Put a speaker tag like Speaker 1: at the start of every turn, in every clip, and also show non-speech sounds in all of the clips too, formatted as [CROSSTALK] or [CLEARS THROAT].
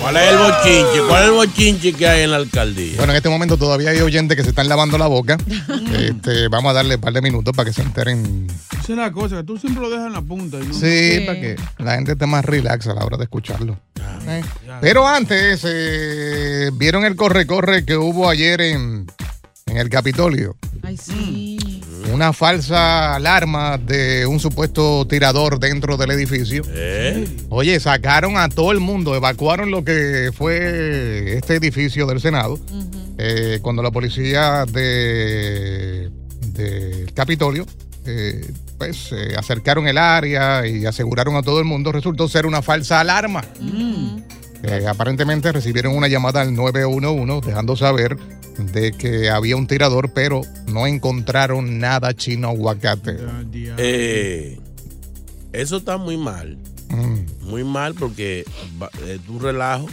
Speaker 1: ¿Cuál es el bochinche? ¿Cuál es el bochinche que hay en la alcaldía?
Speaker 2: Bueno, en este momento todavía hay oyentes que se están lavando la boca. [LAUGHS] Este, vamos a darle un par de minutos para que se enteren.
Speaker 3: Esa es la cosa, que tú siempre lo dejas en la punta. y no-
Speaker 2: Sí, para que la gente esté más relax a la hora de escucharlo. Eh, Pero antes, eh, ¿vieron el corre-corre que hubo ayer en, en el Capitolio?
Speaker 4: Ay, sí.
Speaker 2: Una falsa alarma de un supuesto tirador dentro del edificio.
Speaker 1: ¿Eh?
Speaker 2: Oye, sacaron a todo el mundo, evacuaron lo que fue este edificio del Senado. Eh, cuando la policía de del Capitolio eh, pues eh, acercaron el área y aseguraron a todo el mundo, resultó ser una falsa alarma. Eh, aparentemente recibieron una llamada al 911 dejando saber de que había un tirador, pero no encontraron nada chino aguacate.
Speaker 1: Eh, eso está muy mal.
Speaker 2: Mm.
Speaker 1: Muy mal porque es un relajo.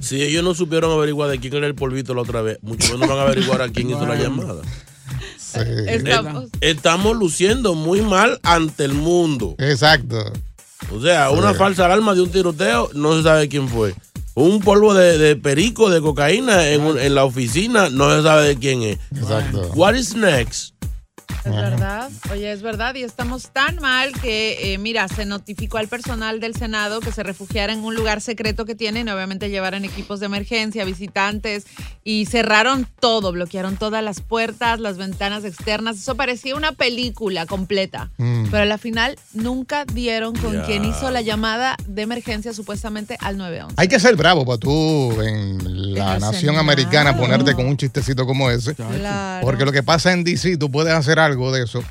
Speaker 1: Si ellos no supieron averiguar de quién era el polvito la otra vez, mucho menos van a averiguar a quién hizo la llamada.
Speaker 4: Estamos-
Speaker 1: Estamos luciendo muy mal ante el mundo.
Speaker 2: Exacto.
Speaker 1: O sea, una falsa alarma de un tiroteo, no se sabe quién fue. Un polvo de, de perico, de cocaína en la oficina, no se sabe de quién es.
Speaker 2: Exacto.
Speaker 1: What is next?
Speaker 4: Es verdad, oye, es verdad, y estamos tan mal que, eh, mira, se notificó al personal del Senado que se refugiara en un lugar secreto que tienen, obviamente llevaran equipos de emergencia, visitantes, y cerraron todo, bloquearon todas las puertas, las ventanas externas, eso parecía una película completa,
Speaker 2: Mm.
Speaker 4: pero a la final nunca dieron con
Speaker 2: Ya.
Speaker 4: quien hizo la llamada de emergencia supuestamente al 911.
Speaker 2: Hay que ser bravo para tú en la
Speaker 4: En
Speaker 2: nación
Speaker 4: Senado.
Speaker 2: americana ponerte con un chistecito como ese.
Speaker 4: Claro.
Speaker 2: Porque lo que pasa en DC, tú puedes hacer algo de eso,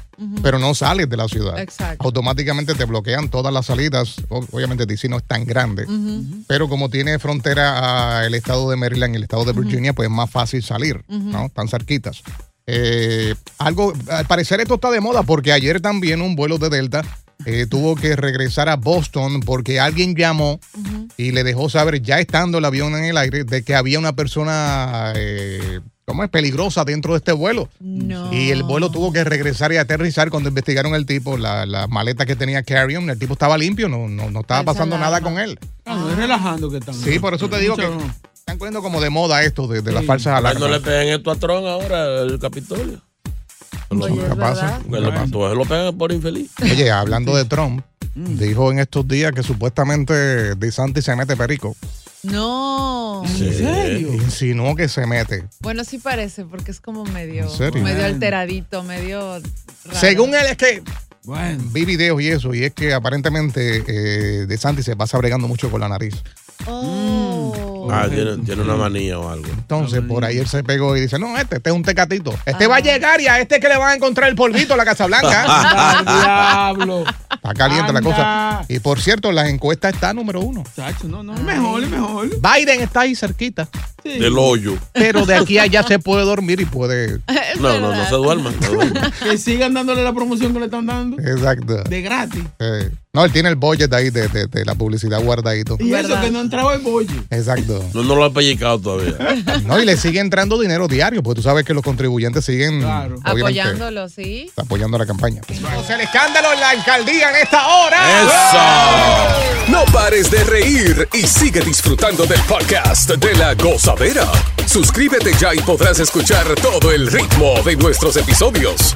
Speaker 2: pero no sales de la ciudad.
Speaker 4: Exacto.
Speaker 2: Automáticamente te bloquean todas las salidas. Obviamente DC no es tan grande, pero como tiene frontera al estado de Maryland y el estado de Virginia, pues es más fácil salir. ¿no? Están cerquitas. Eh, algo, al parecer esto está de moda porque ayer también un vuelo de Delta eh, tuvo que regresar a Boston porque alguien llamó y le dejó saber, ya estando el avión en el aire, de que había una persona, eh, ¿cómo es? Peligrosa dentro de este vuelo.
Speaker 4: No.
Speaker 2: Y el vuelo tuvo que regresar y aterrizar cuando investigaron el tipo, la, la maleta que tenía carry-on, el tipo estaba limpio, no, no, no estaba pasando nada con él.
Speaker 3: Ah, no, es relajando que están.
Speaker 2: Sí, por eso te digo que están poniendo como de moda esto de, de las falsas
Speaker 1: Ay, No
Speaker 2: alarmas.
Speaker 1: le peguen esto a Tron ahora, el Capitolio.
Speaker 4: Oye,
Speaker 2: ¿Qué
Speaker 4: es
Speaker 2: pasa?
Speaker 1: Que lo, lo pegan por infeliz.
Speaker 2: Oye, hablando de Trump, dijo en estos días que supuestamente DeSantis se mete perico.
Speaker 4: No.
Speaker 3: ¿En serio?
Speaker 2: Insinuó que se mete.
Speaker 4: Bueno, sí parece, porque es como medio,
Speaker 2: ¿En serio?
Speaker 4: medio
Speaker 3: Bueno.
Speaker 4: alteradito, medio raro.
Speaker 2: Según él es que
Speaker 3: Bueno.
Speaker 2: vi videos y eso, y es que aparentemente eh, DeSantis se pasa bregando mucho con la nariz.
Speaker 4: Oh.
Speaker 1: Ah, tiene, tiene una manía o algo.
Speaker 2: Entonces, por ahí él se pegó y dice, no, este, este es un tecatito. Este va a llegar y a este que le van a encontrar el polvito a la Casa Blanca. [LAUGHS]
Speaker 3: diablo.
Speaker 2: Está caliente la cosa. Y por cierto, la encuesta está número uno.
Speaker 3: Chacho, no, no, es mejor, es mejor.
Speaker 2: Biden está ahí cerquita.
Speaker 1: Del hoyo.
Speaker 2: Pero de aquí a allá se puede dormir y puede. [LAUGHS]
Speaker 1: No, no, no se duerman. no duerman.
Speaker 3: Que sigan dándole la promoción que le están dando.
Speaker 2: Exacto.
Speaker 3: De gratis.
Speaker 2: Eh, no, él tiene el budget ahí de, de- de la publicidad guardadito.
Speaker 3: Y eso que no entraba el bollo.
Speaker 2: Exacto. [LAUGHS]
Speaker 1: No, no lo ha pellizcado todavía. [LAUGHS]
Speaker 2: No, y le sigue entrando dinero diario, porque tú sabes que los contribuyentes siguen
Speaker 4: Apoyándolo, sí.
Speaker 2: apoyando la campaña. Entonces, el escándalo en la alcaldía en esta hora.
Speaker 5: No pares de reír y sigue disfrutando del podcast de la gozadera. Suscríbete ya y podrás escuchar todo el ritmo de nuestros episodios.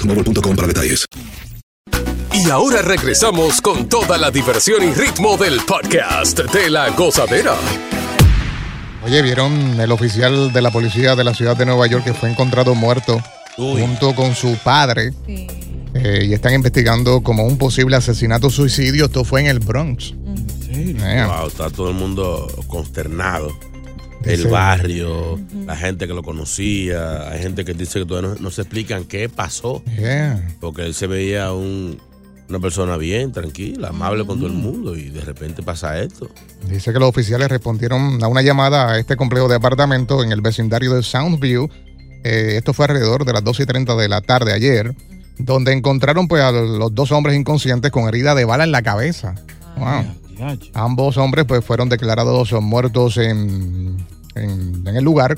Speaker 6: boostmobile.com para detalles.
Speaker 5: Y ahora regresamos con toda la diversión y ritmo del podcast de la gozadera.
Speaker 2: Oye, ¿vieron el oficial de la policía de la ciudad de Nueva York que fue encontrado muerto junto con su padre? Eh, y están investigando como un posible asesinato suicidio. Esto fue en el Bronx.
Speaker 1: Wow, está todo el mundo consternado. El barrio, la gente que lo conocía, hay gente que dice que todavía no, no se explican qué pasó.
Speaker 2: yeah.
Speaker 1: Porque él se veía un- una persona bien, tranquila, amable con todo el mundo y de repente pasa esto.
Speaker 2: Dice que los oficiales respondieron a una llamada a este complejo de apartamentos en el vecindario de Soundview. Eh, esto fue alrededor de las 2 y 30 de la tarde ayer, donde encontraron pues a los dos hombres inconscientes con herida de bala en la cabeza. Wow. Ambos hombres pues fueron declarados muertos en, en- en el lugar.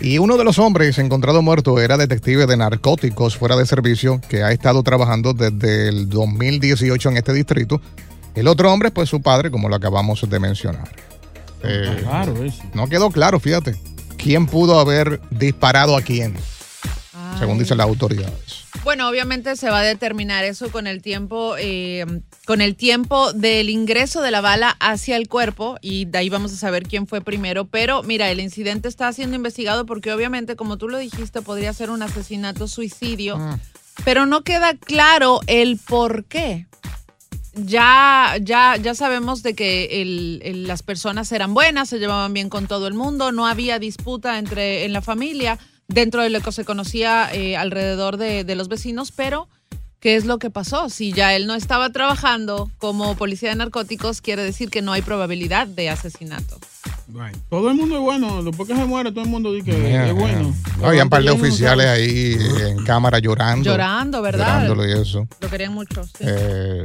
Speaker 2: Y uno de los hombres encontrado muerto era detective de narcóticos fuera de servicio que ha estado trabajando desde el 2018 en este distrito. El otro hombre, pues su padre, como lo acabamos de mencionar. Eh,
Speaker 3: Claro, eso.
Speaker 2: no quedó claro, fíjate, quién pudo haber disparado a quién, según dicen las autoridades.
Speaker 4: Bueno, obviamente se va a determinar eso con el tiempo, eh, con el tiempo del ingreso de la bala hacia el cuerpo y de ahí vamos a saber quién fue primero. Pero mira, el incidente está siendo investigado porque obviamente, como tú lo dijiste, podría ser un asesinato suicidio, pero no queda claro el por qué. Ya, ya, ya sabemos de que el- el- las personas eran buenas, se llevaban bien con todo el mundo, no había disputa entre en la familia, dentro de lo que se conocía eh, alrededor de, de los vecinos, pero ¿qué es lo que pasó? Si ya él no estaba trabajando como policía de narcóticos, quiere decir que no hay probabilidad de asesinato.
Speaker 3: Todo el mundo es bueno. Después que se muere, todo el mundo dice que
Speaker 2: Yeah,
Speaker 3: es bueno.
Speaker 2: yeah. Había un par de
Speaker 3: no
Speaker 2: oficiales ahí en cámara llorando.
Speaker 4: Llorando, ¿verdad?
Speaker 2: Llorándolo y eso.
Speaker 4: Lo querían mucho. sí.
Speaker 2: Eh,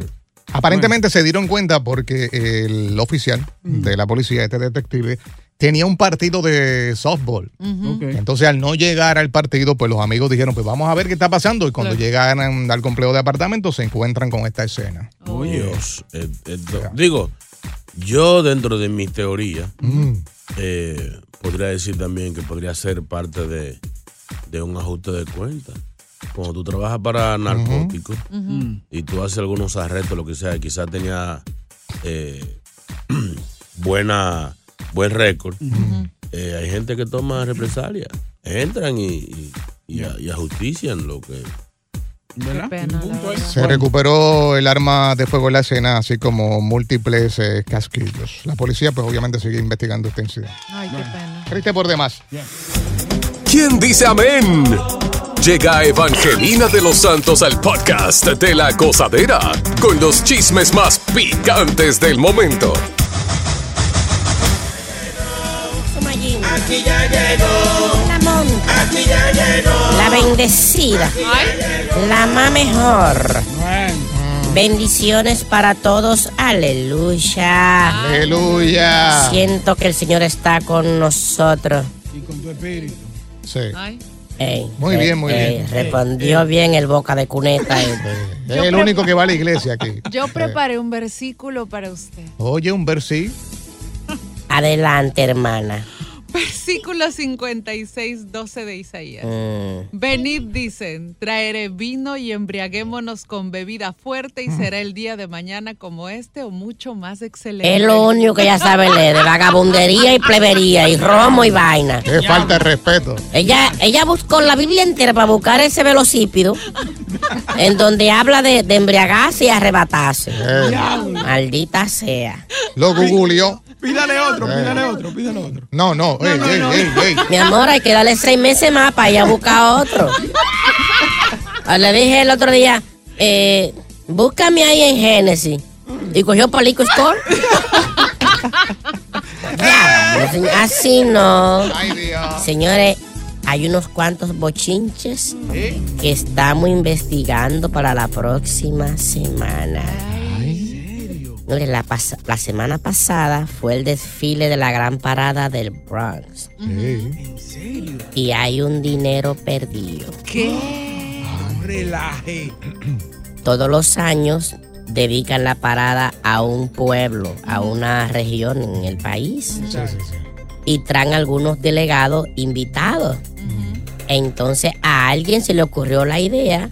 Speaker 2: aparentemente se dieron cuenta porque el oficial de la policía, este detective, tenía un partido de softball. Entonces, al no llegar al partido, pues los amigos dijeron, pues vamos a ver qué está pasando. Y cuando
Speaker 4: Claro.
Speaker 2: llegan al complejo de apartamentos, se encuentran con esta escena.
Speaker 1: Dios. eh, eh, Digo, yo dentro de mi teoría, eh, podría decir también que podría ser parte de, de un ajuste de cuentas. Cuando tú trabajas para narcóticos y tú haces algunos arrestos, lo que sea, quizás tenía eh, [CLEARS THROAT] buena, buen récord. Eh, hay gente que toma represalias. Entran y, y, y a- y ajustician lo que...
Speaker 3: ¿Verdad?
Speaker 4: pena.
Speaker 2: Se recuperó el arma de fuego en la escena, así como múltiples eh, casquillos. La policía, pues obviamente sigue investigando este incidente.
Speaker 4: Ay, qué pena.
Speaker 2: Triste por demás.
Speaker 5: ¿Quién dice amén? Llega Evangelina de los Santos al podcast de la gozadera con los chismes más picantes del momento.
Speaker 7: Aquí ya llegó. La monta. Aquí ya llegó. La bendecida. La más mejor. Bendiciones para todos. Aleluya.
Speaker 2: Aleluya.
Speaker 7: Siento que el Señor está con nosotros.
Speaker 3: Y con tu espíritu.
Speaker 2: Sí.
Speaker 7: Ey,
Speaker 2: Muy
Speaker 7: ey,
Speaker 2: bien, muy
Speaker 7: ey,
Speaker 2: bien.
Speaker 7: Respondió bien el boca de cuneta.
Speaker 2: Es el único que va a la iglesia aquí. [LAUGHS]
Speaker 4: Yo preparé un versículo para usted.
Speaker 2: Oye, un versículo.
Speaker 7: Adelante, hermana.
Speaker 4: Versículo 56, 12 de Isaías.
Speaker 7: Mm.
Speaker 4: Venid, dicen, traeré vino y embriaguémonos con bebida fuerte y será el día de mañana como este o mucho más excelente.
Speaker 7: Es lo único que ella sabe leer, de vagabundería y plebería y romo y vaina.
Speaker 2: Es falta de respeto.
Speaker 7: Ella, ella buscó la Biblia entera para buscar ese velocípido en donde habla de, de embriagarse y arrebatarse. Maldita sea.
Speaker 2: Lo googleó.
Speaker 3: Pídale otro, pídale otro, pídale otro.
Speaker 2: No, no, ey, ey, ey, ey.
Speaker 7: Mi amor, hay que darle seis meses más para ir a buscar otro. Le dije el otro día, eh, búscame ahí en Génesis. Y cogió Palico Store. [LAUGHS] Así no. Señores, hay unos cuantos bochinches que estamos investigando para la próxima semana. La, pas- la semana pasada fue el desfile de la gran parada del Bronx. Y hay un dinero perdido.
Speaker 4: ¿Qué?
Speaker 3: Relaje.
Speaker 7: Todos los años dedican la parada a un pueblo, a una región en el país. Y traen algunos delegados invitados. Entonces a alguien se le ocurrió la idea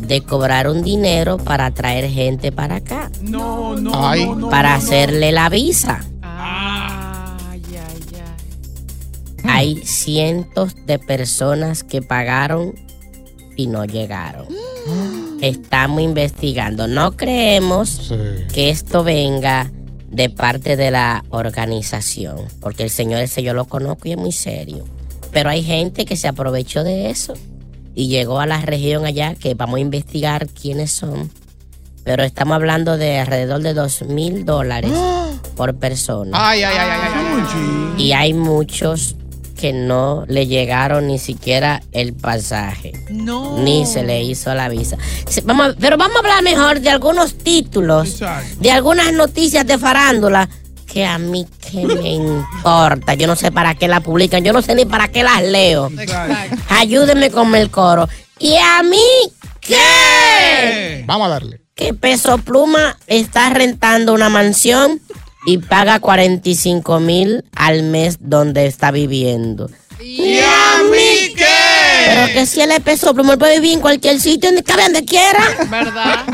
Speaker 7: de cobrar un dinero para traer gente para acá,
Speaker 3: No, no,
Speaker 2: Ay.
Speaker 3: no, no,
Speaker 7: para
Speaker 3: no, no.
Speaker 7: hacerle la visa.
Speaker 4: Ay, ay, ay.
Speaker 7: Hay cientos de personas que pagaron y no llegaron. Estamos investigando. No creemos
Speaker 2: Sí.
Speaker 7: que esto venga de parte de la organización, porque el señor ese yo lo conozco y es muy serio. Pero hay gente que se aprovechó de eso y llegó a la región allá que vamos a investigar quiénes son. Pero estamos hablando de alrededor de dos mil dólares [GASPS] por persona.
Speaker 2: Ay, ay, ay, ay, ay.
Speaker 7: Y hay muchos que no le llegaron ni siquiera el pasaje.
Speaker 4: No.
Speaker 7: Ni se le hizo la visa. Se- vamos, a- pero vamos a hablar mejor de algunos títulos,
Speaker 3: Exacto.
Speaker 7: de algunas noticias de farándula que a mí que me importa. Yo no sé para qué la publican, yo no sé ni para qué las leo. Ayúdenme con el coro. ¿Y a mí qué?
Speaker 2: Vamos a darle.
Speaker 7: Que Peso Pluma está rentando una mansión y paga 45 mil al mes donde está viviendo.
Speaker 4: Y
Speaker 3: a mí qué?
Speaker 7: Pero que si él es Peso Pluma, él puede vivir en cualquier sitio, donde cabe donde quiera.
Speaker 4: ¿Verdad?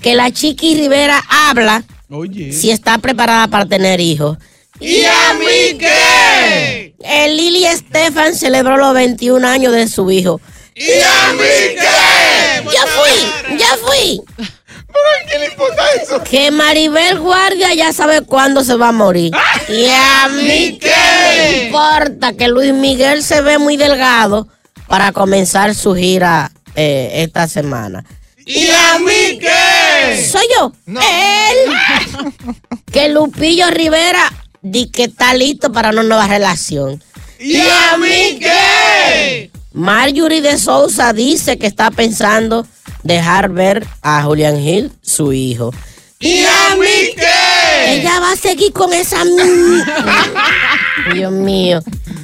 Speaker 7: Que la Chiqui Rivera habla
Speaker 3: Oye.
Speaker 7: si está preparada para tener hijos.
Speaker 3: ¿Y a mí qué?
Speaker 7: El Lili Estefan celebró los 21 años de su hijo.
Speaker 3: ¿Y a mí qué?
Speaker 7: Ya fui, ya fui.
Speaker 3: ¿Pero a quién le importa eso?
Speaker 7: Que Maribel Guardia ya sabe cuándo se va a morir. Y a mí qué importa que Luis Miguel se ve muy delgado para comenzar su gira eh, esta semana.
Speaker 3: ¿Y a mí qué?
Speaker 7: Soy yo. Él. [LAUGHS] que Lupillo Rivera di que está listo para una nueva relación.
Speaker 3: ¿Y a mí qué?
Speaker 7: Marjorie de Sousa dice que está pensando dejar ver a Julian Hill, su hijo.
Speaker 3: ¿Y a mí qué?
Speaker 7: Ella va a seguir con esa... [LAUGHS] Dios mío.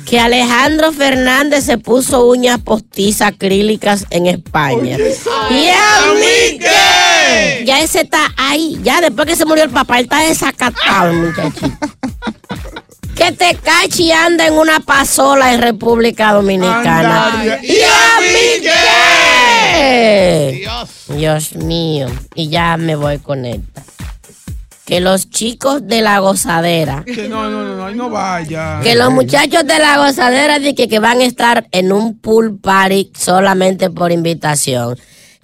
Speaker 7: Que Alejandro Fernández se puso uñas postizas acrílicas en España. y a mí
Speaker 3: qué?
Speaker 7: Ya ese está ahí. Ya después que se murió el papá, él está desacatado, muchachito. que te cachi y anda en una pasola en República Dominicana.
Speaker 3: Anda, ¿Y a mí
Speaker 7: qué?
Speaker 2: Dios.
Speaker 7: Dios mío. Y ya me voy con esta. Que los chicos de la gozadera,
Speaker 3: Que no, no, no, no, ahí no vaya.
Speaker 7: que los muchachos de la gozadera dicen que, que van a estar en un pool party solamente por invitación.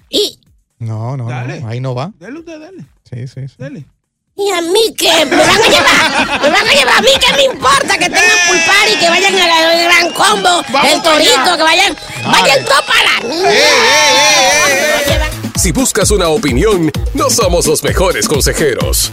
Speaker 7: Y,
Speaker 2: No, no,
Speaker 3: Dale.
Speaker 2: no. Ahí no va.
Speaker 3: Dele usted, dele,
Speaker 2: Sí, sí, sí.
Speaker 3: dele.
Speaker 7: y a mí que me van a llevar, me van a llevar a mí que me importa que tengan pool party, que vayan al gran combo,
Speaker 3: Vamos
Speaker 7: el torito, que vayan, vayan todos para la.
Speaker 2: ¡Eh, eh, eh, eh, eh!
Speaker 5: Si buscas una opinión, no somos los mejores consejeros.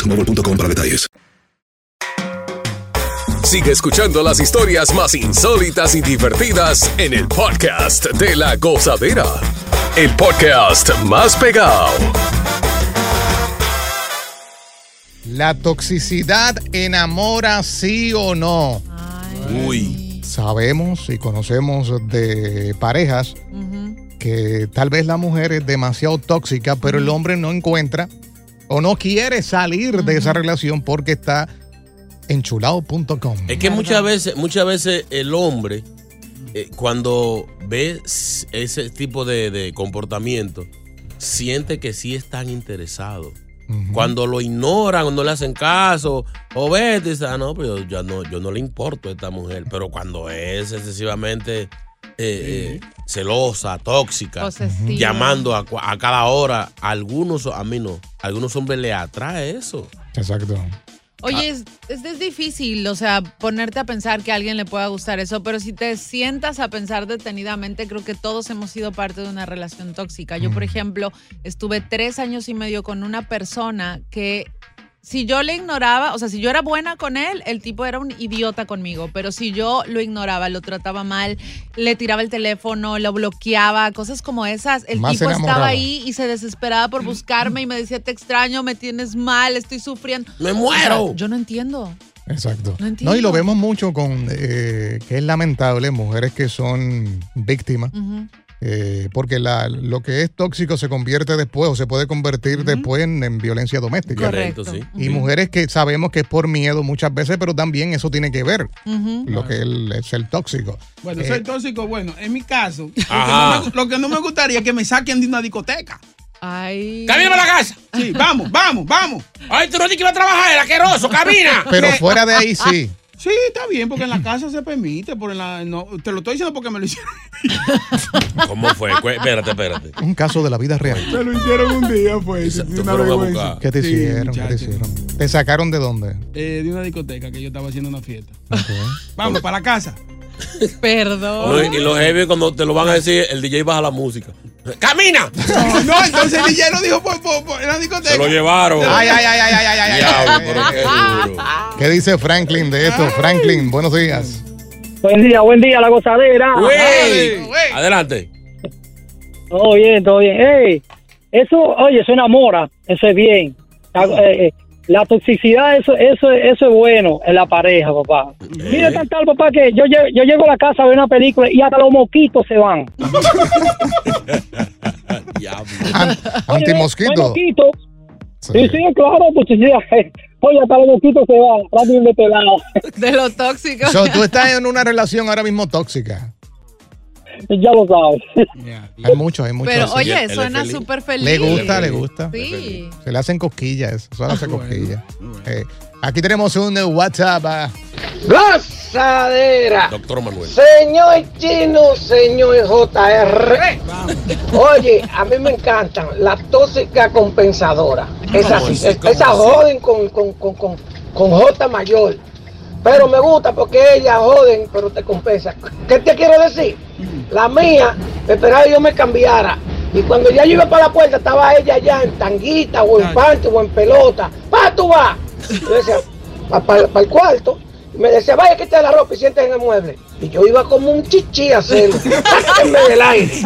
Speaker 6: boostmobile.com para detalles.
Speaker 5: Sigue escuchando las historias más insólitas y divertidas en el podcast de la gozadera. El podcast más pegado.
Speaker 2: ¿La toxicidad enamora sí o no?
Speaker 1: Uy.
Speaker 2: Sabemos y conocemos de parejas que tal vez la mujer es demasiado tóxica, pero el hombre no encuentra o no quiere salir de esa relación porque está enchulado.com.
Speaker 1: Es que muchas veces, muchas veces el hombre, eh, cuando ve ese tipo de, de comportamiento, siente que sí están interesados. Cuando lo ignoran o no le hacen caso, o ves, dice, ah, no, pero yo, ya no, yo no le importo a esta mujer. Pero cuando es excesivamente eh, eh, celosa, tóxica,
Speaker 4: Posesiva.
Speaker 1: llamando a, cada hora, a algunos, a mí no, a algunos hombres le atrae eso.
Speaker 2: Exacto.
Speaker 4: Oye, es, es, es difícil, o sea, ponerte a pensar que a alguien le pueda gustar eso, pero si te sientas a pensar detenidamente, creo que todos hemos sido parte de una relación tóxica. Yo, por ejemplo, estuve tres años y medio con una persona que si yo le ignoraba, o sea, si yo era buena con él, el tipo era un idiota conmigo, pero si yo lo ignoraba, lo trataba mal, le tiraba el teléfono, lo bloqueaba, cosas como esas, el
Speaker 2: Más
Speaker 4: tipo estaba ahí y se desesperaba por buscarme y me decía, te extraño, me tienes mal, estoy sufriendo.
Speaker 1: ¡Me
Speaker 4: O
Speaker 1: muero!
Speaker 4: sea, yo no entiendo.
Speaker 2: Exacto.
Speaker 4: No entiendo.
Speaker 2: y lo vemos mucho con, eh, que es lamentable, mujeres que son víctimas. Eh, porque la, lo que es tóxico se convierte después o se puede convertir después en, en violencia doméstica.
Speaker 1: Correcto, sí.
Speaker 2: Y mujeres que sabemos que es por miedo muchas veces, pero también eso tiene que ver lo que el- es el tóxico.
Speaker 3: Bueno,
Speaker 2: Eh,
Speaker 3: soy tóxico. Bueno, en mi caso, lo que, no me, lo que no me gustaría es que me saquen de una discoteca.
Speaker 4: Ay.
Speaker 1: ¡Camina para la casa!
Speaker 3: Sí, vamos, vamos, vamos.
Speaker 1: ¡Ay, tú no dijiste que iba a trabajar, el asqueroso! ¡Camina!
Speaker 2: pero fuera de ahí sí.
Speaker 3: Sí, está bien, porque en la casa se permite. Por en la, no, te lo estoy diciendo porque me lo hicieron. [LAUGHS]
Speaker 1: ¿Cómo fue? Cu- Espérate, espérate.
Speaker 2: Un caso de la vida real.
Speaker 3: Me lo hicieron un día, pues. Una
Speaker 1: fueron a
Speaker 3: vergüenza.
Speaker 1: buscar.
Speaker 2: ¿Qué te
Speaker 3: Sí,
Speaker 2: hicieron? ¿Qué te
Speaker 3: muchacho.
Speaker 2: hicieron? ¿Te sacaron de dónde?
Speaker 3: Eh, de una discoteca que yo estaba haciendo una fiesta. Vamos, para la casa. [LAUGHS]
Speaker 4: Perdón.
Speaker 1: Y lo heavy cuando te lo van a decir, el DJ baja la música. ¡Camina!
Speaker 3: No, [LAUGHS] no, entonces el DJ lo dijo por, por- por- en la discoteca.
Speaker 1: Se lo llevaron.
Speaker 2: Ay, ay, ay, ay, ay, ay,
Speaker 1: Diablo, pero qué duro. [LAUGHS]
Speaker 2: ¿Qué dice Franklin de esto? Franklin, buenos días.
Speaker 8: Buen día, buen día, la gozadera.
Speaker 1: Güey. Adelante.
Speaker 8: Todo bien, todo bien. Ey, eso, oye, eso enamora, eso es bien. Eh, eh, la toxicidad, eso, eso, eso es bueno en la pareja, papá. Mira tal tal, papá, que yo, lle- yo llego a la casa a ver una película y hasta los moquitos se van. [LAUGHS]
Speaker 1: Diablo.
Speaker 2: An-
Speaker 8: Oye, no hay
Speaker 2: Antimosquito. Sí.
Speaker 8: Sí, sí, claro, toxicidad. [LAUGHS] Oye, hasta los moquitos se van, rápido de este lado.
Speaker 4: De lo tóxico.
Speaker 2: So, tú estás [LAUGHS] en una relación ahora mismo tóxica.
Speaker 8: Ya lo sabes.
Speaker 2: Hay muchos, hay muchos.
Speaker 4: Pero
Speaker 2: así.
Speaker 4: oye, suena súper feliz.
Speaker 2: Le gusta, le gusta.
Speaker 4: Sí.
Speaker 2: Se le hacen cosquillas, eso le hace cosquillas. Eh, aquí tenemos un eh, WhatsApp. ah.
Speaker 9: Gozadera.
Speaker 1: Doctor Manuel.
Speaker 9: Señor Chino, señor JR. Oye, a mí me encantan las tóxicas compensadoras. Esas,
Speaker 1: ¿Cómo así?
Speaker 9: es-
Speaker 1: ¿Cómo
Speaker 9: esas joden con, con, con, con, con J mayor. Pero me gusta porque ellas joden, pero te compensan. ¿Qué te quiero decir? La mía, esperaba que yo me cambiara. Y cuando ya yo iba para la puerta, estaba ella ya en tanguita o en panty o en pelota. ¡Pa, tú vas! Yo decía, para el cuarto. Y me decía, vaya, quita la ropa y siéntate en el mueble. Y yo iba como un chichi a hacerlo. en del aire.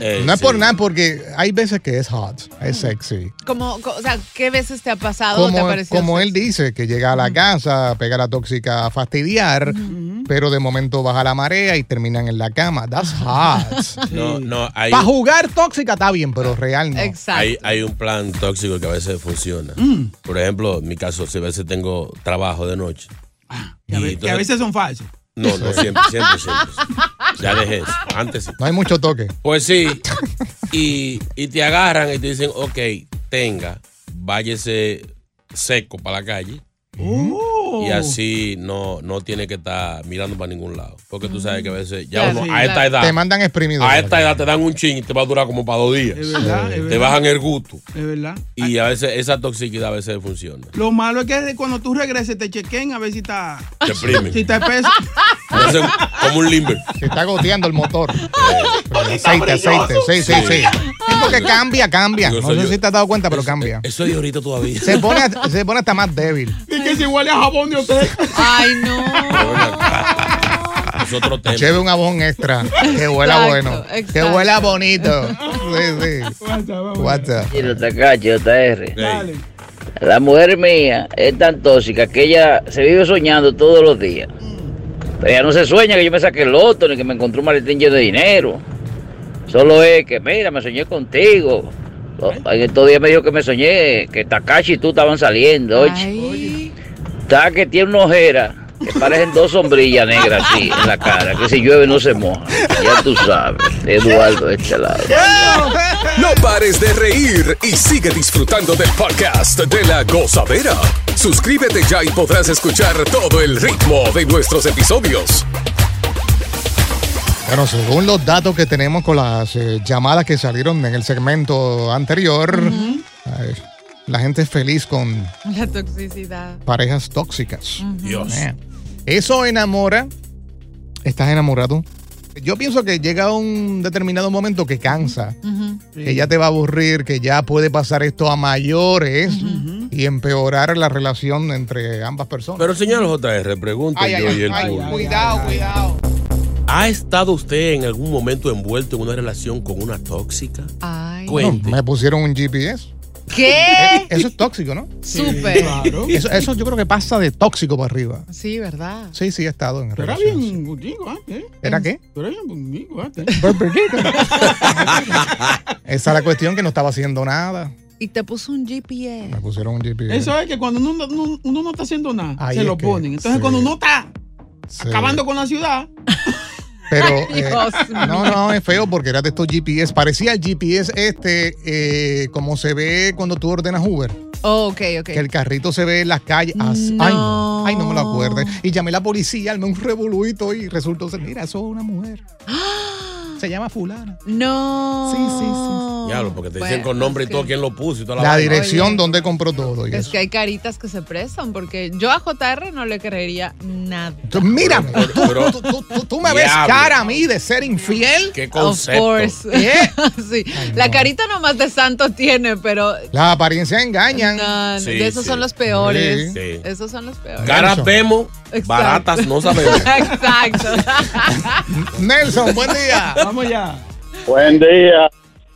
Speaker 1: Eh,
Speaker 2: no es por nada, porque hay veces que es hot, es sexy.
Speaker 4: Como, co- o sea, ¿qué veces te ha pasado o te ha
Speaker 2: Como, como él dice, que llega a la casa, pega a la tóxica a fastidiar, pero de momento baja la marea y terminan en la cama. That's hot. [LAUGHS]
Speaker 1: No, no, hay,
Speaker 2: Para jugar tóxica está bien, pero real no.
Speaker 1: hay, hay un plan tóxico que a veces funciona.
Speaker 3: Mm.
Speaker 1: Por ejemplo, en mi caso, si a veces tengo trabajo de noche.
Speaker 3: Que a, ve- que a veces son falsos.
Speaker 1: No, no, siempre, siempre, siempre. [LAUGHS] Ya dejé eso. Antes sí.
Speaker 2: No hay mucho toque.
Speaker 1: Pues sí. [LAUGHS] Y, y te agarran y te dicen, ok, tenga, váyese seco para la calle.
Speaker 3: Oh.
Speaker 1: Y así no, no tiene que estar mirando para ningún lado. Porque tú sabes que a veces, ya uno, a esta edad.
Speaker 2: Te mandan exprimido.
Speaker 1: A esta edad te dan un chin y te va a durar como para dos días.
Speaker 3: Es verdad, es
Speaker 1: Te
Speaker 3: verdad.
Speaker 1: bajan el gusto.
Speaker 3: Es verdad.
Speaker 1: Y a veces esa toxicidad a veces funciona.
Speaker 3: Lo malo es que cuando tú regreses te chequen a ver si está.
Speaker 1: Te exprimen.
Speaker 3: Si está espeso. [LAUGHS]
Speaker 1: Hacen como un limber.
Speaker 2: Se está goteando el motor. aceite, aceite. Sí, sí, sí. Porque cambia, cambia. No sé
Speaker 1: yo.
Speaker 2: si te has dado cuenta, pero cambia.
Speaker 1: Eso es de ahorita todavía.
Speaker 2: Se pone, se pone hasta más débil.
Speaker 3: Y que si huele a jabón de hotel.
Speaker 4: Ay, no.
Speaker 1: Es otro tema.
Speaker 2: Lleve un jabón extra. Que huela
Speaker 4: Exacto,
Speaker 2: bueno. Que huela bonito. Sí, sí. WhatsApp.
Speaker 10: Y caches, JR. La mujer mía es tan tóxica que ella se vive soñando todos los días. Pero ella no se sueña que yo me saque el loto ni que me encontré un maletín lleno de dinero. Solo es que, mira, me soñé contigo. En estos días me dijo que me soñé que Takashi y tú estaban saliendo. Oye. Está que tiene una ojera que parecen dos sombrillas negras así en la cara, que si llueve no se moja. Ya tú sabes, Eduardo de este lado.
Speaker 5: No pares de reír y sigue disfrutando del podcast de la gozadera. Suscríbete ya y podrás escuchar todo el ritmo de nuestros episodios.
Speaker 2: Bueno, según los datos que tenemos con las eh, llamadas que salieron en el segmento anterior, eh, la gente es feliz con [LAUGHS]
Speaker 4: La toxicidad.
Speaker 2: parejas tóxicas.
Speaker 1: Dios.
Speaker 2: Eso enamora. ¿Estás enamorado? Yo pienso que llega un determinado momento que cansa, que ya te va a aburrir, que ya puede pasar esto a mayores y empeorar la relación entre ambas personas.
Speaker 1: Pero señor JR, pregunto
Speaker 2: Ay, ay,
Speaker 1: yo y
Speaker 2: ay,
Speaker 1: el
Speaker 2: ay,
Speaker 1: público.
Speaker 2: cuidado, cuidado.
Speaker 1: ¿Ha estado usted en algún momento envuelto en una relación con una tóxica?
Speaker 4: Ay.
Speaker 1: Cuente.
Speaker 2: Me pusieron un GPS.
Speaker 4: ¿Qué?
Speaker 2: Eso es tóxico, ¿no?
Speaker 4: Súper.
Speaker 2: Eso, eso yo creo que pasa de tóxico para arriba.
Speaker 4: Sí, ¿verdad?
Speaker 2: Sí, sí, he estado en
Speaker 3: Pero era
Speaker 2: relación.
Speaker 3: bien contigo antes.
Speaker 2: ¿Era qué?
Speaker 3: Pero era bien conmigo antes.
Speaker 2: Esa es la cuestión que no estaba haciendo nada.
Speaker 4: Y te puso un GPS.
Speaker 2: Me pusieron un GPS.
Speaker 3: Eso es que cuando uno, no- uno no está haciendo nada,
Speaker 2: Ahí
Speaker 3: se lo
Speaker 2: que-
Speaker 3: ponen. Entonces,
Speaker 2: sí.
Speaker 3: cuando uno está
Speaker 2: Sí.
Speaker 3: acabando con la ciudad, [LAUGHS]
Speaker 2: Pero
Speaker 4: Ay,
Speaker 2: eh, no, no, es feo porque era de estos GPS. Parecía el GPS este, eh, como se ve cuando tú ordenas Uber.
Speaker 4: Oh, ok, ok.
Speaker 2: Que el carrito se ve en las calles. así. Ay, no. Ay, no me lo acuerdo. Y llamé a la policía, armé un revoluito y resultó ser, mira, eso es una mujer. Se llama fulana.
Speaker 4: No.
Speaker 2: Sí, sí, sí.
Speaker 1: Diablo, porque te
Speaker 4: Bueno,
Speaker 1: dicen con nombre y todo
Speaker 4: que-
Speaker 1: quién lo puso y toda la,
Speaker 2: La
Speaker 1: vaina.
Speaker 2: dirección
Speaker 4: Oye.
Speaker 2: donde compró todo. y
Speaker 4: Es
Speaker 2: eso.
Speaker 4: que hay caritas que se prestan, porque yo a JR no le creería nada.
Speaker 2: Tú- Mírame,
Speaker 1: Pero-
Speaker 2: tú,
Speaker 1: pero-
Speaker 2: tú- tú- tú- tú me ves cara a mí de ser infiel.
Speaker 1: Qué
Speaker 4: Of
Speaker 1: concepto.
Speaker 4: course.
Speaker 2: ¿Qué? [LAUGHS]
Speaker 4: sí. La carita nomás de santo tiene, pero
Speaker 2: Las apariencias engañan.
Speaker 4: no, no,
Speaker 1: Sí,
Speaker 4: de esos
Speaker 1: sí.
Speaker 4: son los peores.
Speaker 1: Sí. Sí.
Speaker 4: Esos son los peores.
Speaker 1: Caras vemos,
Speaker 4: Exacto.
Speaker 1: baratas no [LAUGHS] sabemos.
Speaker 4: Exacto. [LAUGHS]
Speaker 2: Nelson, buen día.
Speaker 3: Vamos ya.
Speaker 11: Buen día,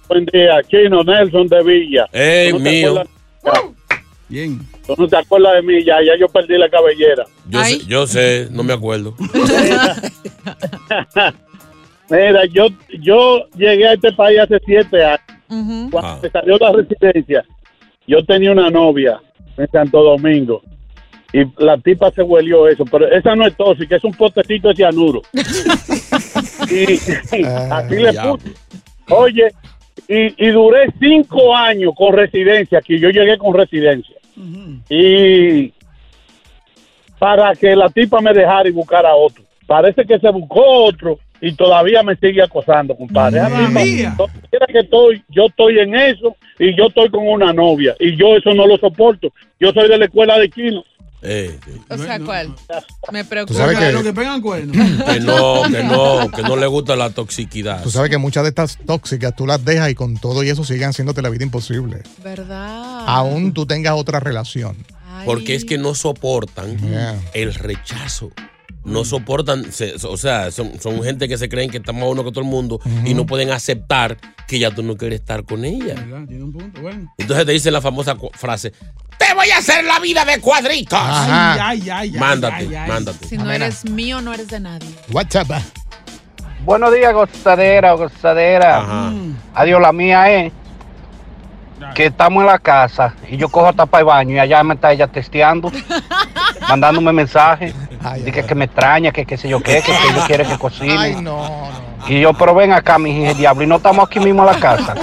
Speaker 11: buen día, Chino Nelson de Villa.
Speaker 1: Ey,
Speaker 11: ¿Tú no te
Speaker 1: mío.
Speaker 3: Bien.
Speaker 11: Tú no te acuerdas de mí, ya, ya yo perdí la cabellera.
Speaker 1: Yo sé, yo sé, no me acuerdo. [LAUGHS]
Speaker 11: Mira, yo, yo llegué a este país hace siete años. Cuando
Speaker 1: Ah.
Speaker 11: salió la residencia, yo tenía una novia en Santo Domingo. Y la tipa se huelió eso, pero esa no es tóxica, es un potecito de cianuro. [LAUGHS] y así le puse. Oye, y, y duré cinco años con residencia aquí. Yo llegué con residencia. Y para que la tipa me dejara y buscara otro. Parece que se buscó otro y todavía me sigue acosando, compadre. Quiera que estoy, yo estoy en eso y yo estoy con una novia y yo eso no lo soporto. Yo soy de la escuela de Chino.
Speaker 1: Eh, sí.
Speaker 4: O sea, ¿cuál? Me preocupa.
Speaker 2: Tú sabes que-
Speaker 3: pegan cuernos.
Speaker 1: que no, que no, que no le gusta la toxicidad.
Speaker 2: Tú sabes que muchas de estas tóxicas tú las dejas y con todo y eso siguen haciéndote la vida imposible.
Speaker 4: ¿Verdad?
Speaker 2: Aún tú tengas otra relación.
Speaker 4: Ay,
Speaker 1: Porque es que no soportan
Speaker 2: Yeah.
Speaker 1: el rechazo. No soportan, se- o sea, son, son gente que se creen que están más uno que todo el mundo y no pueden aceptar que ya tú no quieres estar con ella.
Speaker 3: Tiene un punto, bueno.
Speaker 1: Entonces te dicen la famosa frase, te voy a hacer la vida de cuadritos.
Speaker 4: Ajá.
Speaker 3: Ay, ay, ay,
Speaker 1: mándate,
Speaker 3: ay, ay.
Speaker 1: mándate.
Speaker 4: Si no eres mío, no eres de nadie.
Speaker 2: WhatsApp.
Speaker 12: Buenos días, gozadera, gozadera.
Speaker 3: Mm.
Speaker 12: Adiós, la mía es que estamos en la casa y yo cojo a tapar el baño y allá me está ella testeando, [LAUGHS] mandándome mensajes. [LAUGHS] Dice que me extraña, que qué sé yo qué, que, que ella quiere que cocine.
Speaker 2: Ay, no, no.
Speaker 12: Y yo, pero ven acá, mi hija, diablo, y no estamos aquí mismo en la casa.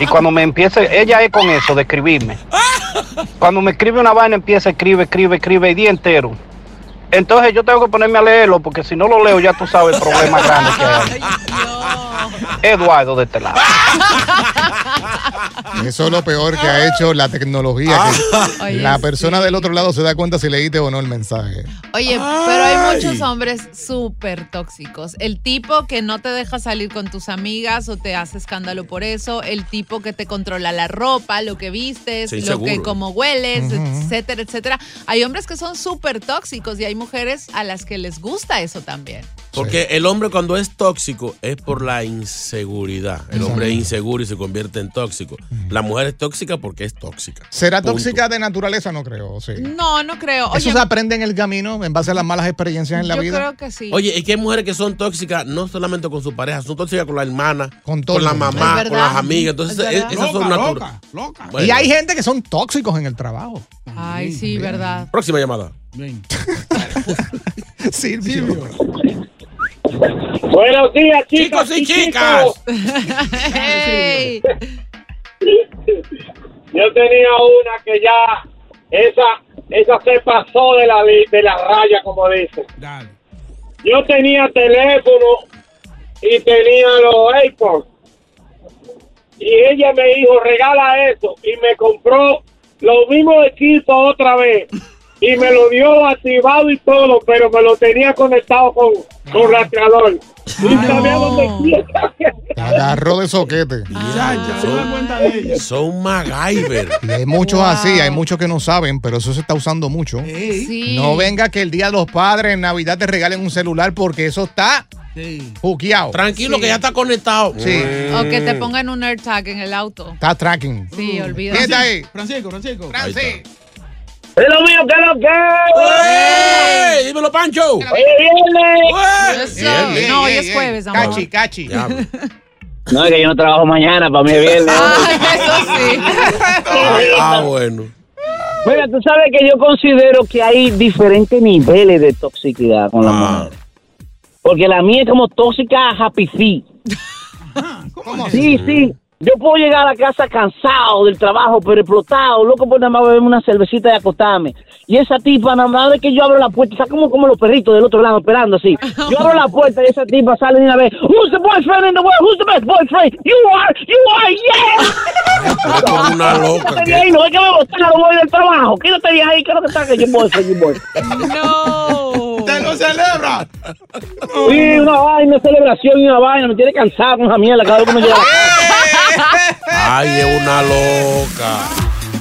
Speaker 12: Y cuando me empiece, ella es con eso de escribirme. Cuando me escribe una vaina, empieza a escribir, escribe, escribe el día entero. Entonces yo tengo que ponerme a leerlo, porque si no lo leo, ya tú sabes el problema grande que hay. Eduardo de este lado. [LAUGHS] [LAUGHS]
Speaker 2: Eso es lo peor que ha hecho la tecnología. que
Speaker 4: Oye,
Speaker 2: la persona del otro lado se da cuenta si leíste o no el mensaje.
Speaker 4: Oye, pero hay muchos hombres súper tóxicos. El tipo que no te deja salir con tus amigas o te hace escándalo por eso. El tipo que te controla la ropa, lo que vistes,
Speaker 1: Sí,
Speaker 4: lo
Speaker 1: seguro.
Speaker 4: que como hueles, etcétera, etcétera. Hay hombres que son súper tóxicos y hay mujeres a las que les gusta eso también.
Speaker 1: Porque el hombre cuando es tóxico es por la inseguridad. El hombre es inseguro y se convierte en tóxico. La mujer es tóxica porque es tóxica.
Speaker 2: ¿Será
Speaker 1: Punto.
Speaker 2: tóxica de naturaleza? No creo, sí.
Speaker 4: No, no creo. Oye,
Speaker 2: Eso se aprende en el camino en base a las malas experiencias en la
Speaker 4: yo
Speaker 2: vida.
Speaker 4: creo que sí.
Speaker 1: Oye, es que hay mujeres que son tóxicas no solamente con su pareja, son tóxicas con la hermana, con,
Speaker 2: todo
Speaker 1: la mamá, con las amigas. Entonces,
Speaker 4: Es
Speaker 1: es-
Speaker 4: verdad.
Speaker 1: esas son
Speaker 3: Loca,
Speaker 1: naturales.
Speaker 3: loca, loca.
Speaker 2: Y hay gente que son tóxicos en el trabajo.
Speaker 4: Ay, sí, verdad.
Speaker 1: Próxima llamada. [LAUGHS]
Speaker 2: Silvio.
Speaker 11: Buenos días, chicos,
Speaker 1: Chicos y chicas. [LAUGHS] [LAUGHS]
Speaker 4: Hey. [LAUGHS]
Speaker 11: Yo tenía una que ya, esa, esa se pasó de la, de la raya, como dicen. Yo tenía teléfono y tenía los AirPods. Y ella me dijo, regala eso. Y me compró los mismos equipos otra vez. Y me lo dio activado y todo, pero me lo tenía conectado con, con rastreador.
Speaker 2: Agarró de soquete.
Speaker 1: Son, son MacGyver.
Speaker 2: Y hay muchos así, hay muchos que no saben, pero eso se está usando mucho.
Speaker 4: Sí.
Speaker 2: No venga que el día de los padres en Navidad te regalen un celular porque eso está juqueado.
Speaker 1: Tranquilo que ya está conectado.
Speaker 2: Sí.
Speaker 4: O que te pongan un AirTag en el auto.
Speaker 2: Está tracking.
Speaker 4: Sí, olvídate.
Speaker 2: ¿Quién está ahí?
Speaker 3: Francisco, Francisco.
Speaker 2: Francis.
Speaker 11: Es lo mío, que lo que.
Speaker 1: ¡Ey! ¡Dímelo, Pancho!
Speaker 11: Oye, viene.
Speaker 4: Eso.
Speaker 2: Bien,
Speaker 4: no, hoy es jueves, amor.
Speaker 2: Cachi, cachi. [LAUGHS]
Speaker 10: No, es que yo no trabajo mañana, para mí es viernes. [LAUGHS]
Speaker 4: Eso sí. [LAUGHS]
Speaker 1: Ah, bueno.
Speaker 10: Mira, tú sabes que yo considero que hay diferentes niveles de toxicidad con la mujer. Porque la mía es como tóxica happy feet. Sí, sí. Yo puedo llegar a la casa cansado del trabajo, pero explotado, loco por nada más beberme una cervecita y acostarme. Y esa tipa, nada más de que yo abro la puerta, está como, como los perritos del otro lado esperando así. Yo abro la puerta y esa tipa sale de una vez. Who's the boyfriend in the world? Who's the best boyfriend? You are, you are, yeah.
Speaker 1: Una loca.
Speaker 10: Quédate ahí, no es que me botaron voy del trabajo. Quédate ahí, ahí, que no te está que yo boyfriend, you boyfriend.
Speaker 4: No.
Speaker 3: ¡Te lo celebra!
Speaker 10: Sí, una vaina, una celebración y una vaina. Me tiene cansado con esa mierda cada vez que me llega a la casa.
Speaker 1: Ay, es una loca.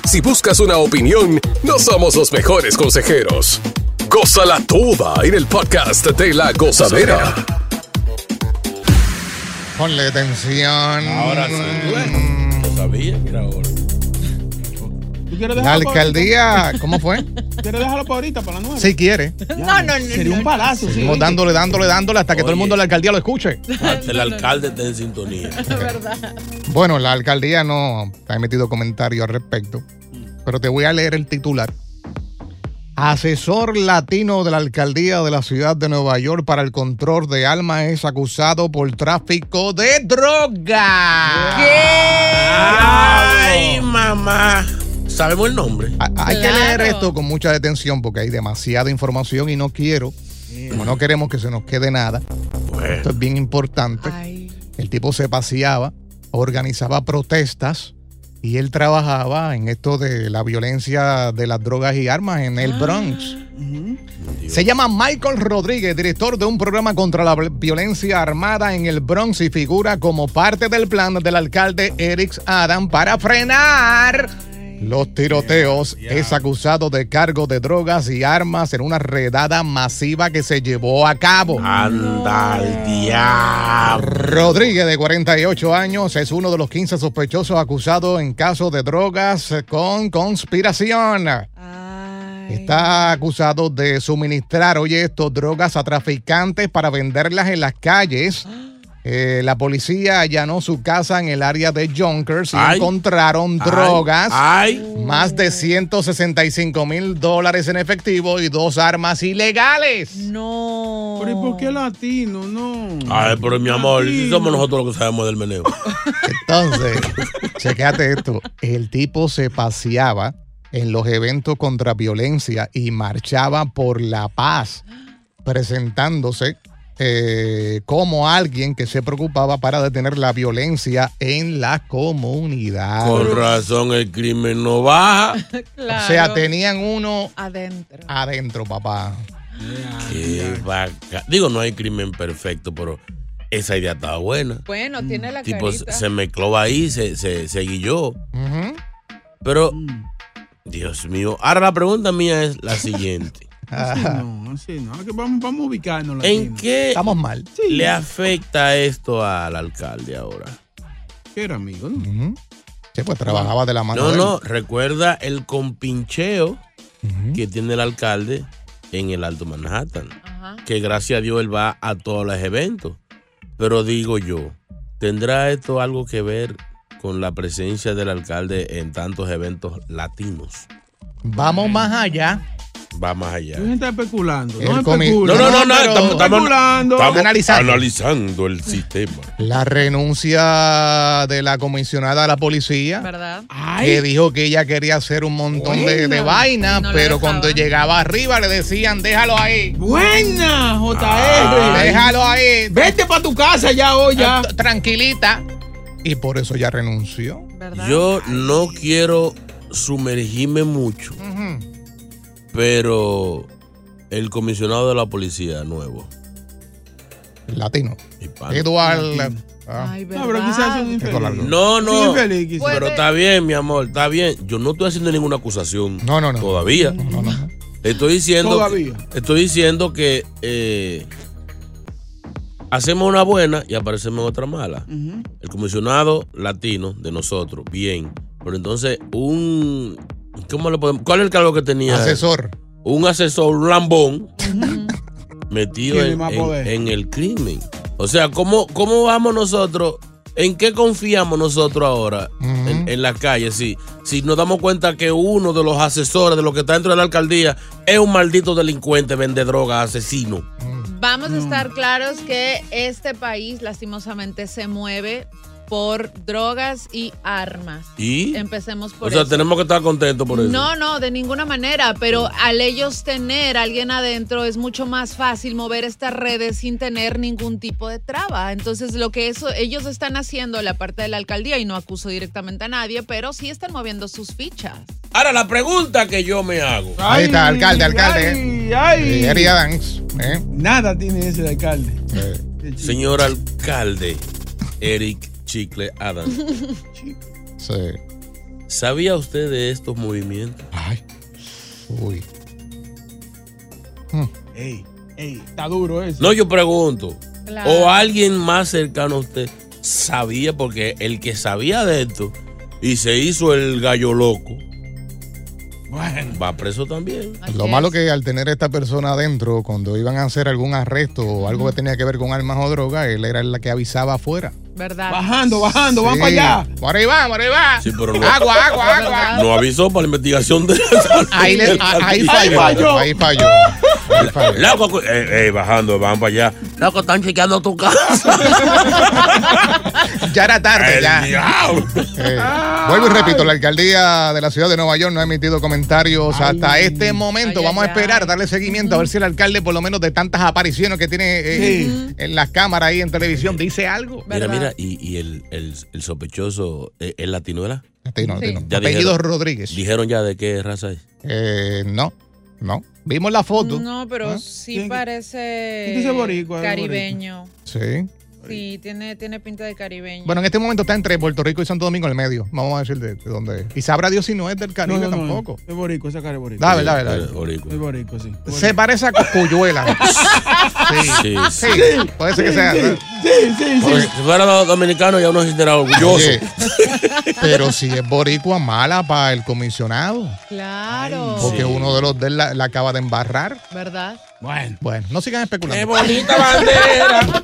Speaker 5: Si buscas una opinión, no somos los mejores consejeros. Gózala toda en el podcast de la gozadera.
Speaker 2: Ponle atención.
Speaker 1: Ahora sí. Bueno, lo sabía, mira ahora.
Speaker 3: ¿Tú quieres
Speaker 2: La alcaldía, ¿cómo fue?
Speaker 3: ¿Quieres dejarlo para ahorita, para la nueve?
Speaker 2: Si quiere.
Speaker 4: No, no, no.
Speaker 3: Sería un
Speaker 4: no.
Speaker 3: palazo, sí.
Speaker 2: Dándole, dándole, dándole hasta que todo el mundo de la alcaldía lo escuche.
Speaker 1: El alcalde está en sintonía. [LAUGHS]
Speaker 2: Bueno, la alcaldía no ha emitido comentarios al respecto, pero te voy a leer el titular. Asesor latino de la alcaldía de la ciudad de Nueva York para el control de almas es acusado por tráfico de droga.
Speaker 1: Ay, mamá. ¿Sabemos el nombre?
Speaker 2: Ha- Hay que leer esto con mucha detención porque hay demasiada información y no quiero, como no queremos que se nos quede nada. Esto es bien importante.
Speaker 4: Ay.
Speaker 2: El tipo se paseaba, organizaba protestas y él trabajaba en esto de la violencia de las drogas y armas en el Bronx. Se llama Michael Rodríguez, director de un programa contra la violencia armada en el Bronx y figura como parte del plan del alcalde Eric Adam para frenar Los tiroteos es acusado de cargo de drogas y armas en una redada masiva que se llevó a cabo.
Speaker 1: Anda al diablo.
Speaker 2: Rodríguez, de 48 años, es uno de los 15 sospechosos acusados en caso de drogas con conspiración. Está acusado de suministrar, oye, esto, drogas a traficantes para venderlas en las calles. Eh, la policía allanó su casa en el área de Yonkers y
Speaker 1: Ay.
Speaker 2: encontraron
Speaker 1: Ay.
Speaker 2: drogas,
Speaker 1: Ay.
Speaker 2: más de 165 mil dólares en efectivo y dos armas ilegales.
Speaker 4: No.
Speaker 3: Pero ¿y por qué latino? No.
Speaker 1: Ay, pero mi amor, si somos nosotros los que sabemos del meneo. [LAUGHS]
Speaker 2: Entonces, checate esto. El tipo se paseaba en los eventos contra violencia y marchaba por la paz, presentándose eh, como alguien que se preocupaba para detener la violencia en la comunidad.
Speaker 1: Con razón el crimen no baja. [LAUGHS]
Speaker 2: O sea, tenían uno
Speaker 4: adentro.
Speaker 2: adentro, papá.
Speaker 1: Qué vaca. Digo, no hay crimen perfecto, pero esa idea estaba buena.
Speaker 4: Bueno, tiene la
Speaker 1: Tipo,
Speaker 4: carita.
Speaker 1: se mezcló ahí, se, se, se guilló. Pero, Dios mío. Ahora la pregunta mía es la siguiente.
Speaker 3: Así no, así no. Que vamos, vamos a ubicarnos.
Speaker 1: ¿En
Speaker 3: latino.
Speaker 1: qué
Speaker 2: Estamos mal.
Speaker 1: le afecta esto al alcalde ahora?
Speaker 3: Que era amigo, ¿no?
Speaker 2: Sí, pues trabajaba de la mano.
Speaker 1: No,
Speaker 2: de él.
Speaker 1: no, recuerda el compincheo que tiene el alcalde en el Alto Manhattan. Que gracias a Dios él va a todos los eventos. Pero digo yo, ¿tendrá esto algo que ver con la presencia del alcalde en tantos eventos latinos?
Speaker 2: Vamos más allá.
Speaker 1: Va más allá.
Speaker 3: Tú está especulando. No especula.
Speaker 1: No, no, no, no, estamos, estamos-
Speaker 3: especulando.
Speaker 1: estamos
Speaker 2: Analizando.
Speaker 1: analizando el sistema.
Speaker 2: La renuncia de la comisionada a la policía.
Speaker 4: ¿Verdad?
Speaker 2: Que dijo que ella quería hacer un montón de, de vainas,
Speaker 4: No
Speaker 2: pero cuando llegaba arriba le decían, déjalo ahí.
Speaker 3: Buena, JR.
Speaker 2: Ah, déjalo ahí.
Speaker 3: Vete para tu casa ya hoy ya.
Speaker 2: Ah, Tranquilita. Y por eso ya renunció.
Speaker 1: Yo no quiero sumergirme mucho, pero el comisionado de la policía nuevo.
Speaker 2: Latino.
Speaker 1: hispano.
Speaker 2: Eduardo. ah,
Speaker 3: No, pero quizás es un infeliz.
Speaker 1: No, no.
Speaker 3: infeliz.
Speaker 1: Pero está bien, mi amor, está bien. Yo no estoy haciendo ninguna acusación.
Speaker 2: No, no, no.
Speaker 1: Todavía.
Speaker 2: No, no, no.
Speaker 1: Estoy diciendo.
Speaker 3: Todavía.
Speaker 1: Estoy diciendo que eh, hacemos una buena y aparecemos otra mala. El comisionado latino de nosotros, bien. Pero entonces, un. ¿Cómo le podemos.? ¿Cuál es el cargo que tenía?
Speaker 2: Asesor.
Speaker 1: Un asesor, un lambón, metido en, el crimen. O sea, ¿cómo, ¿cómo vamos nosotros? ¿En qué confiamos nosotros ahora en, en la calle? Si, si nos damos cuenta que uno de los asesores de lo que está dentro de la alcaldía es un maldito delincuente, vende droga, asesino.
Speaker 4: Vamos a estar claros que este país lastimosamente se mueve por drogas y armas.
Speaker 1: ¿Y?
Speaker 4: Empecemos por
Speaker 1: O sea,
Speaker 4: eso.
Speaker 1: tenemos que estar contentos por eso.
Speaker 4: No, no, de ninguna manera, pero al ellos tener a alguien adentro es mucho más fácil mover estas redes sin tener ningún tipo de traba. Entonces, lo que eso ellos están haciendo la parte de la alcaldía y no acuso directamente a nadie, pero sí están moviendo sus fichas.
Speaker 1: Ahora, la pregunta que yo me hago.
Speaker 2: Ahí está, alcalde, alcalde.
Speaker 3: Ay, ay.
Speaker 2: Eh, Eric Adams. ¿eh?
Speaker 3: Nada tiene ese alcalde.
Speaker 1: Señor alcalde Eric Chicle Adams,
Speaker 2: Sí.
Speaker 1: ¿sabía usted de estos movimientos?
Speaker 2: Ay. Uy.
Speaker 3: Ey, ey, está duro eso.
Speaker 1: No, yo pregunto.
Speaker 3: Claro.
Speaker 1: ¿O alguien más cercano a usted sabía? Porque el que sabía de esto y se hizo el gallo loco, va preso también.
Speaker 2: Lo malo que al tener esta persona adentro, cuando iban a hacer algún arresto o algo que tenía que ver con armas o droga, él era el que avisaba afuera.
Speaker 4: ¿Verdad?
Speaker 3: Bajando, bajando, van
Speaker 2: Sí.
Speaker 3: para allá.
Speaker 2: Por ahí va, por ahí va.
Speaker 1: Sí, pero no,
Speaker 2: Agua, agua, agua.
Speaker 1: no avisó para la investigación de
Speaker 2: Ahí, le- [LAUGHS] ahí falló. Ahí falló.
Speaker 1: Loco, eh, eh, bajando, van para allá. Loco, están chequeando tu casa. [LAUGHS]
Speaker 2: Ya era tarde,
Speaker 1: El
Speaker 2: ya. Eh, vuelvo y repito, la alcaldía de la ciudad de Nueva York no ha emitido comentarios hasta este momento.
Speaker 4: Ay,
Speaker 2: Vamos
Speaker 4: ay,
Speaker 2: a esperar, darle seguimiento, a ver si el alcalde, por lo menos de tantas apariciones que tiene eh, en las cámaras ahí en televisión, dice algo.
Speaker 1: Mira, mira, y, y el, el, el sospechoso, eh, ¿el latino era?
Speaker 2: Latino, latino.
Speaker 1: Ya
Speaker 2: Apellido
Speaker 1: dijeron-
Speaker 2: Rodríguez.
Speaker 1: ¿Dijeron ya de qué raza es?
Speaker 2: Eh, no, no. Vimos la foto.
Speaker 4: No, pero sí
Speaker 3: ¿Quién-
Speaker 4: parece
Speaker 3: dice boricua?
Speaker 4: caribeño.
Speaker 2: Sí.
Speaker 4: Sí, tiene, tiene pinta de caribeño.
Speaker 2: Bueno, en este momento está entre Puerto Rico y Santo Domingo en el medio. Vamos a decir de, de dónde es. Y sabrá Dios si no es del Caribe
Speaker 3: No, no, no,
Speaker 2: tampoco.
Speaker 3: Es borico, esa cara es borico.
Speaker 2: Da, verdad, verdad.
Speaker 3: Es borico, sí.
Speaker 2: Se parece a Cocuyuela. [LAUGHS]
Speaker 1: Sí,
Speaker 2: sí. Puede ser que sea.
Speaker 3: Sí, sí,
Speaker 1: Porque Si fuera do- dominicano ya uno se sintiera orgulloso.
Speaker 2: Pero si es boricua mala para el comisionado.
Speaker 4: Claro.
Speaker 2: Porque uno de los de él la, la acaba de embarrar.
Speaker 4: ¿Verdad?
Speaker 3: Bueno.
Speaker 2: Bueno, no sigan especulando.
Speaker 1: ¡Qué bonita bandera!